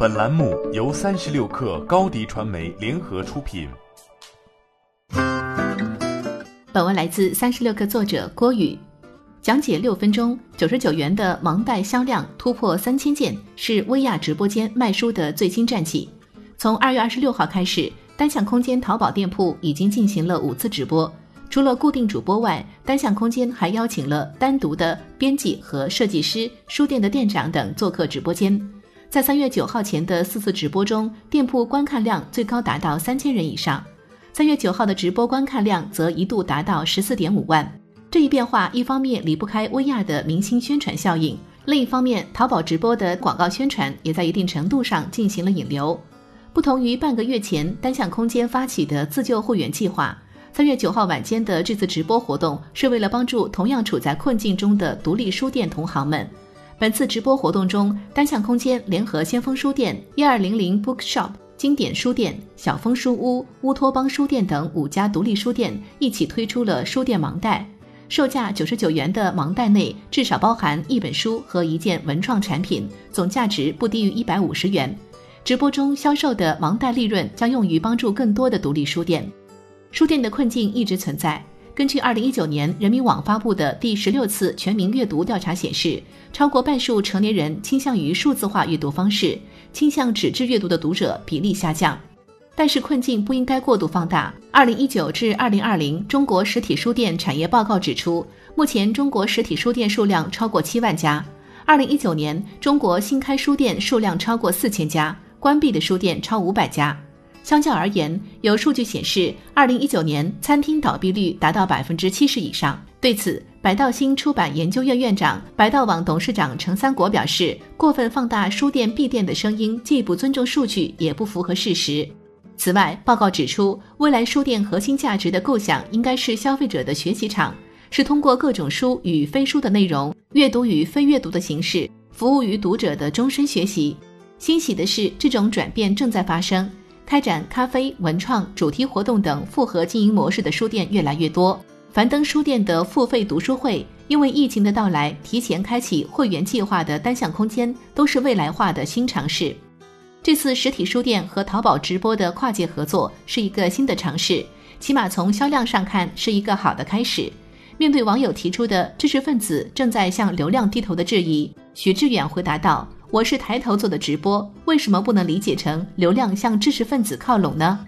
本栏目由三十六克高低传媒联合出品。本文来自三十六克作者郭宇，讲解六分钟，九十九元的盲袋销量突破三千件，是薇娅直播间卖书的最新战绩。从二月二十六号开始，单向空间淘宝店铺已经进行了五次直播。除了固定主播外，单向空间还邀请了单独的编辑和设计师、书店的店长等做客直播间。在三月九号前的四次直播中，店铺观看量最高达到三千人以上。三月九号的直播观看量则一度达到十四点五万。这一变化一方面离不开薇娅的明星宣传效应，另一方面，淘宝直播的广告宣传也在一定程度上进行了引流。不同于半个月前单向空间发起的自救会员计划。三月九号晚间的这次直播活动是为了帮助同样处在困境中的独立书店同行们。本次直播活动中，单向空间联合先锋书店、一二零零 Bookshop、经典书店、小枫书屋、乌托邦书店等五家独立书店一起推出了书店盲袋，售价九十九元的盲袋内至少包含一本书和一件文创产品，总价值不低于一百五十元。直播中销售的盲袋利润将用于帮助更多的独立书店。书店的困境一直存在。根据二零一九年人民网发布的第十六次全民阅读调查显示，超过半数成年人倾向于数字化阅读方式，倾向纸质阅读的读者比例下降。但是困境不应该过度放大。二零一九至二零二零中国实体书店产业报告指出，目前中国实体书店数量超过七万家。二零一九年，中国新开书店数量超过四千家，关闭的书店超五百家。相较而言，有数据显示，二零一九年餐厅倒闭率达到百分之七十以上。对此，百道新出版研究院院长、百道网董事长程三国表示：“过分放大书店闭店的声音，既不尊重数据，也不符合事实。”此外，报告指出，未来书店核心价值的构想应该是消费者的学习场，是通过各种书与非书的内容、阅读与非阅读的形式，服务于读者的终身学习。欣喜的是，这种转变正在发生。开展咖啡、文创、主题活动等复合经营模式的书店越来越多。樊登书店的付费读书会，因为疫情的到来，提前开启会员计划的单向空间，都是未来化的新尝试。这次实体书店和淘宝直播的跨界合作是一个新的尝试，起码从销量上看是一个好的开始。面对网友提出的知识分子正在向流量低头的质疑，许志远回答道。我是抬头做的直播，为什么不能理解成流量向知识分子靠拢呢？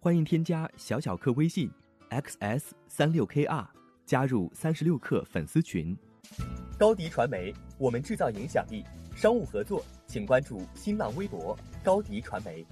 欢迎添加小小客微信 xs 三六 kr，加入三十六课粉丝群。高迪传媒，我们制造影响力。商务合作，请关注新浪微博高迪传媒。